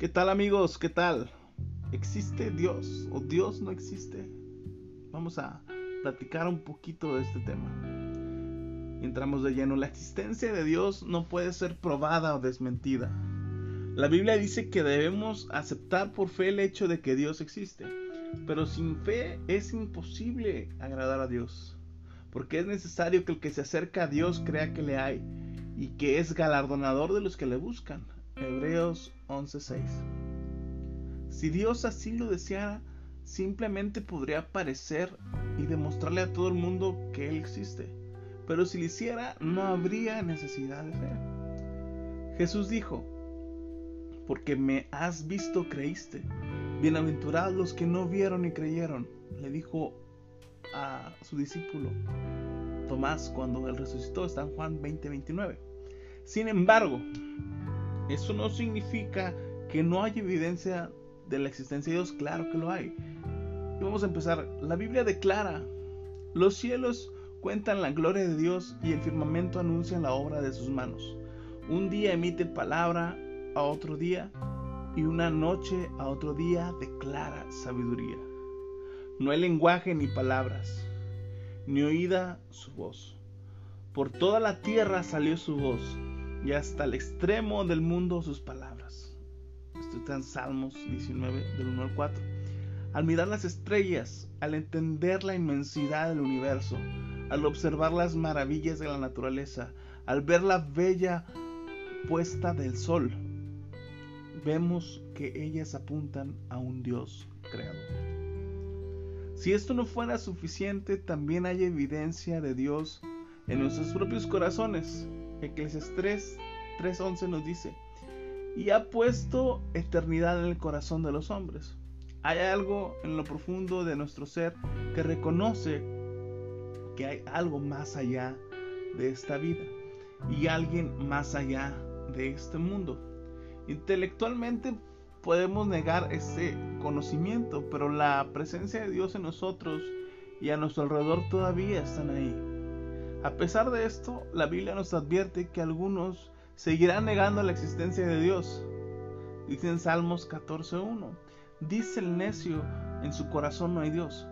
¿Qué tal amigos? ¿Qué tal? ¿Existe Dios o Dios no existe? Vamos a platicar un poquito de este tema. Entramos de lleno. La existencia de Dios no puede ser probada o desmentida. La Biblia dice que debemos aceptar por fe el hecho de que Dios existe. Pero sin fe es imposible agradar a Dios. Porque es necesario que el que se acerca a Dios crea que le hay y que es galardonador de los que le buscan. Hebreos 11:6. Si Dios así lo deseara, simplemente podría aparecer y demostrarle a todo el mundo que Él existe. Pero si lo hiciera, no habría necesidad de fe. Jesús dijo, porque me has visto, creíste. Bienaventurados los que no vieron y creyeron, le dijo a su discípulo Tomás cuando él resucitó, está en Juan 20:29. Sin embargo, eso no significa que no haya evidencia de la existencia de Dios, claro que lo hay. Vamos a empezar. La Biblia declara, los cielos cuentan la gloria de Dios y el firmamento anuncia la obra de sus manos. Un día emite palabra a otro día y una noche a otro día declara sabiduría. No hay lenguaje ni palabras, ni oída su voz. Por toda la tierra salió su voz y hasta el extremo del mundo sus palabras. Esto está en Salmos 19 del 1 al 4. Al mirar las estrellas, al entender la inmensidad del universo, al observar las maravillas de la naturaleza, al ver la bella puesta del sol, vemos que ellas apuntan a un Dios creador. Si esto no fuera suficiente, también hay evidencia de Dios en nuestros propios corazones. Eclesiastes 3:11 nos dice, y ha puesto eternidad en el corazón de los hombres. Hay algo en lo profundo de nuestro ser que reconoce que hay algo más allá de esta vida y alguien más allá de este mundo. Intelectualmente podemos negar ese conocimiento, pero la presencia de Dios en nosotros y a nuestro alrededor todavía están ahí. A pesar de esto, la Biblia nos advierte que algunos seguirán negando la existencia de Dios. Dice en Salmos 14.1, dice el necio, en su corazón no hay Dios.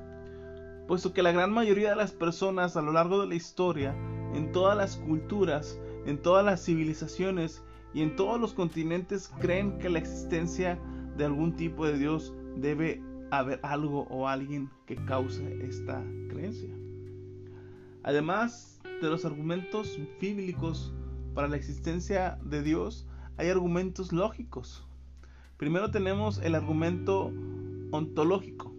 Puesto que la gran mayoría de las personas a lo largo de la historia, en todas las culturas, en todas las civilizaciones y en todos los continentes creen que la existencia de algún tipo de Dios debe haber algo o alguien que cause esta creencia. Además, de los argumentos bíblicos para la existencia de Dios, hay argumentos lógicos. Primero tenemos el argumento ontológico.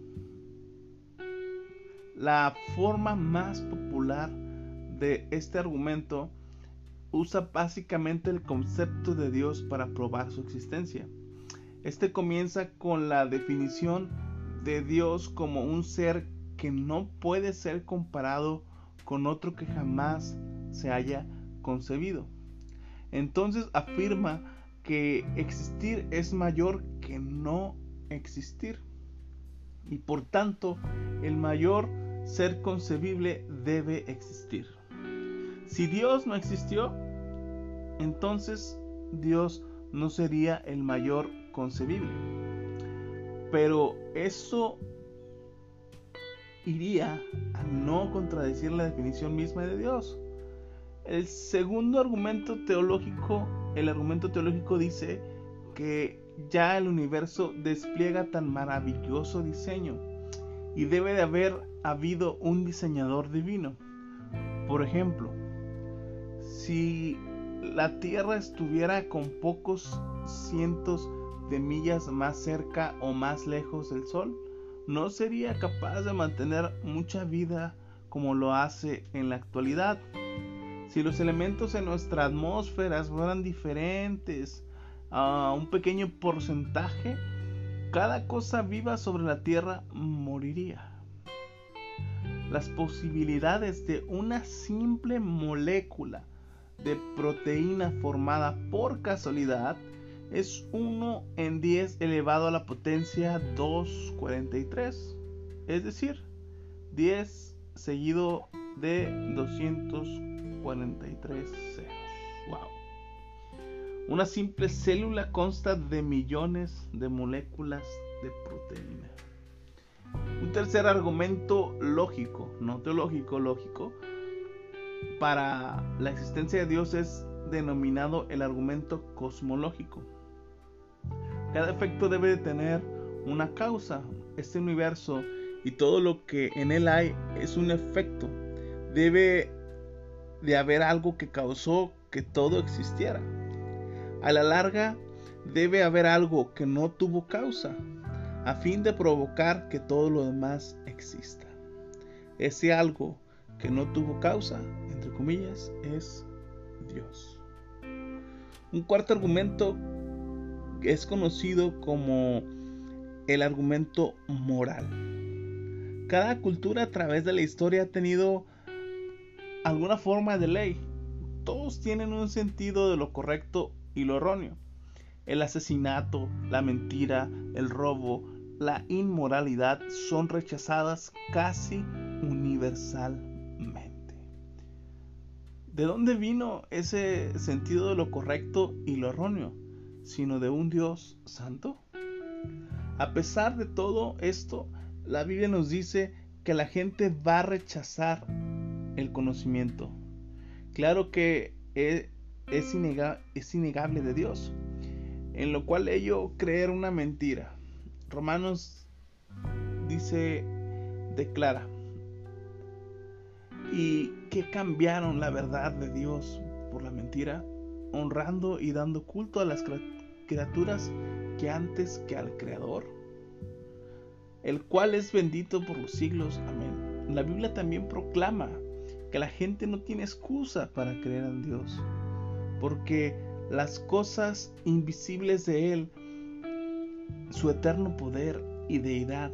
La forma más popular de este argumento usa básicamente el concepto de Dios para probar su existencia. Este comienza con la definición de Dios como un ser que no puede ser comparado con otro que jamás se haya concebido. Entonces afirma que existir es mayor que no existir. Y por tanto, el mayor ser concebible debe existir. Si Dios no existió, entonces Dios no sería el mayor concebible. Pero eso iría a no contradecir la definición misma de Dios. El segundo argumento teológico, el argumento teológico dice que ya el universo despliega tan maravilloso diseño y debe de haber habido un diseñador divino. Por ejemplo, si la Tierra estuviera con pocos cientos de millas más cerca o más lejos del Sol, no sería capaz de mantener mucha vida como lo hace en la actualidad. Si los elementos en nuestra atmósfera fueran diferentes a un pequeño porcentaje, cada cosa viva sobre la Tierra moriría. Las posibilidades de una simple molécula de proteína formada por casualidad es 1 en 10 elevado a la potencia 243. Es decir, 10 seguido de 243 ceros. Wow. Una simple célula consta de millones de moléculas de proteína. Un tercer argumento lógico, no teológico, lógico, para la existencia de Dios es denominado el argumento cosmológico. Cada efecto debe de tener una causa. Este universo y todo lo que en él hay es un efecto. Debe de haber algo que causó que todo existiera. A la larga, debe haber algo que no tuvo causa, a fin de provocar que todo lo demás exista. Ese algo que no tuvo causa, entre comillas, es Dios. Un cuarto argumento es conocido como el argumento moral. Cada cultura a través de la historia ha tenido alguna forma de ley. Todos tienen un sentido de lo correcto y lo erróneo. El asesinato, la mentira, el robo, la inmoralidad son rechazadas casi universalmente. ¿De dónde vino ese sentido de lo correcto y lo erróneo? Sino de un Dios santo. A pesar de todo esto, la Biblia nos dice que la gente va a rechazar el conocimiento. Claro que e, es, es innegable de Dios, en lo cual ello creer una mentira. Romanos dice, declara, y que cambiaron la verdad de Dios por la mentira, honrando y dando culto a las criaturas que antes que al Creador, el cual es bendito por los siglos. Amén. La Biblia también proclama que la gente no tiene excusa para creer en Dios, porque las cosas invisibles de Él, su eterno poder y deidad,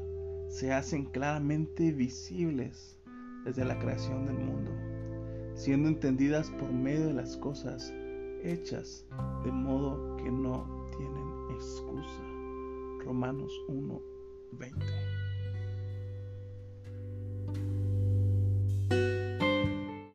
se hacen claramente visibles desde la creación del mundo, siendo entendidas por medio de las cosas hechas, de modo que no tienen excusa. Romanos 1, 20.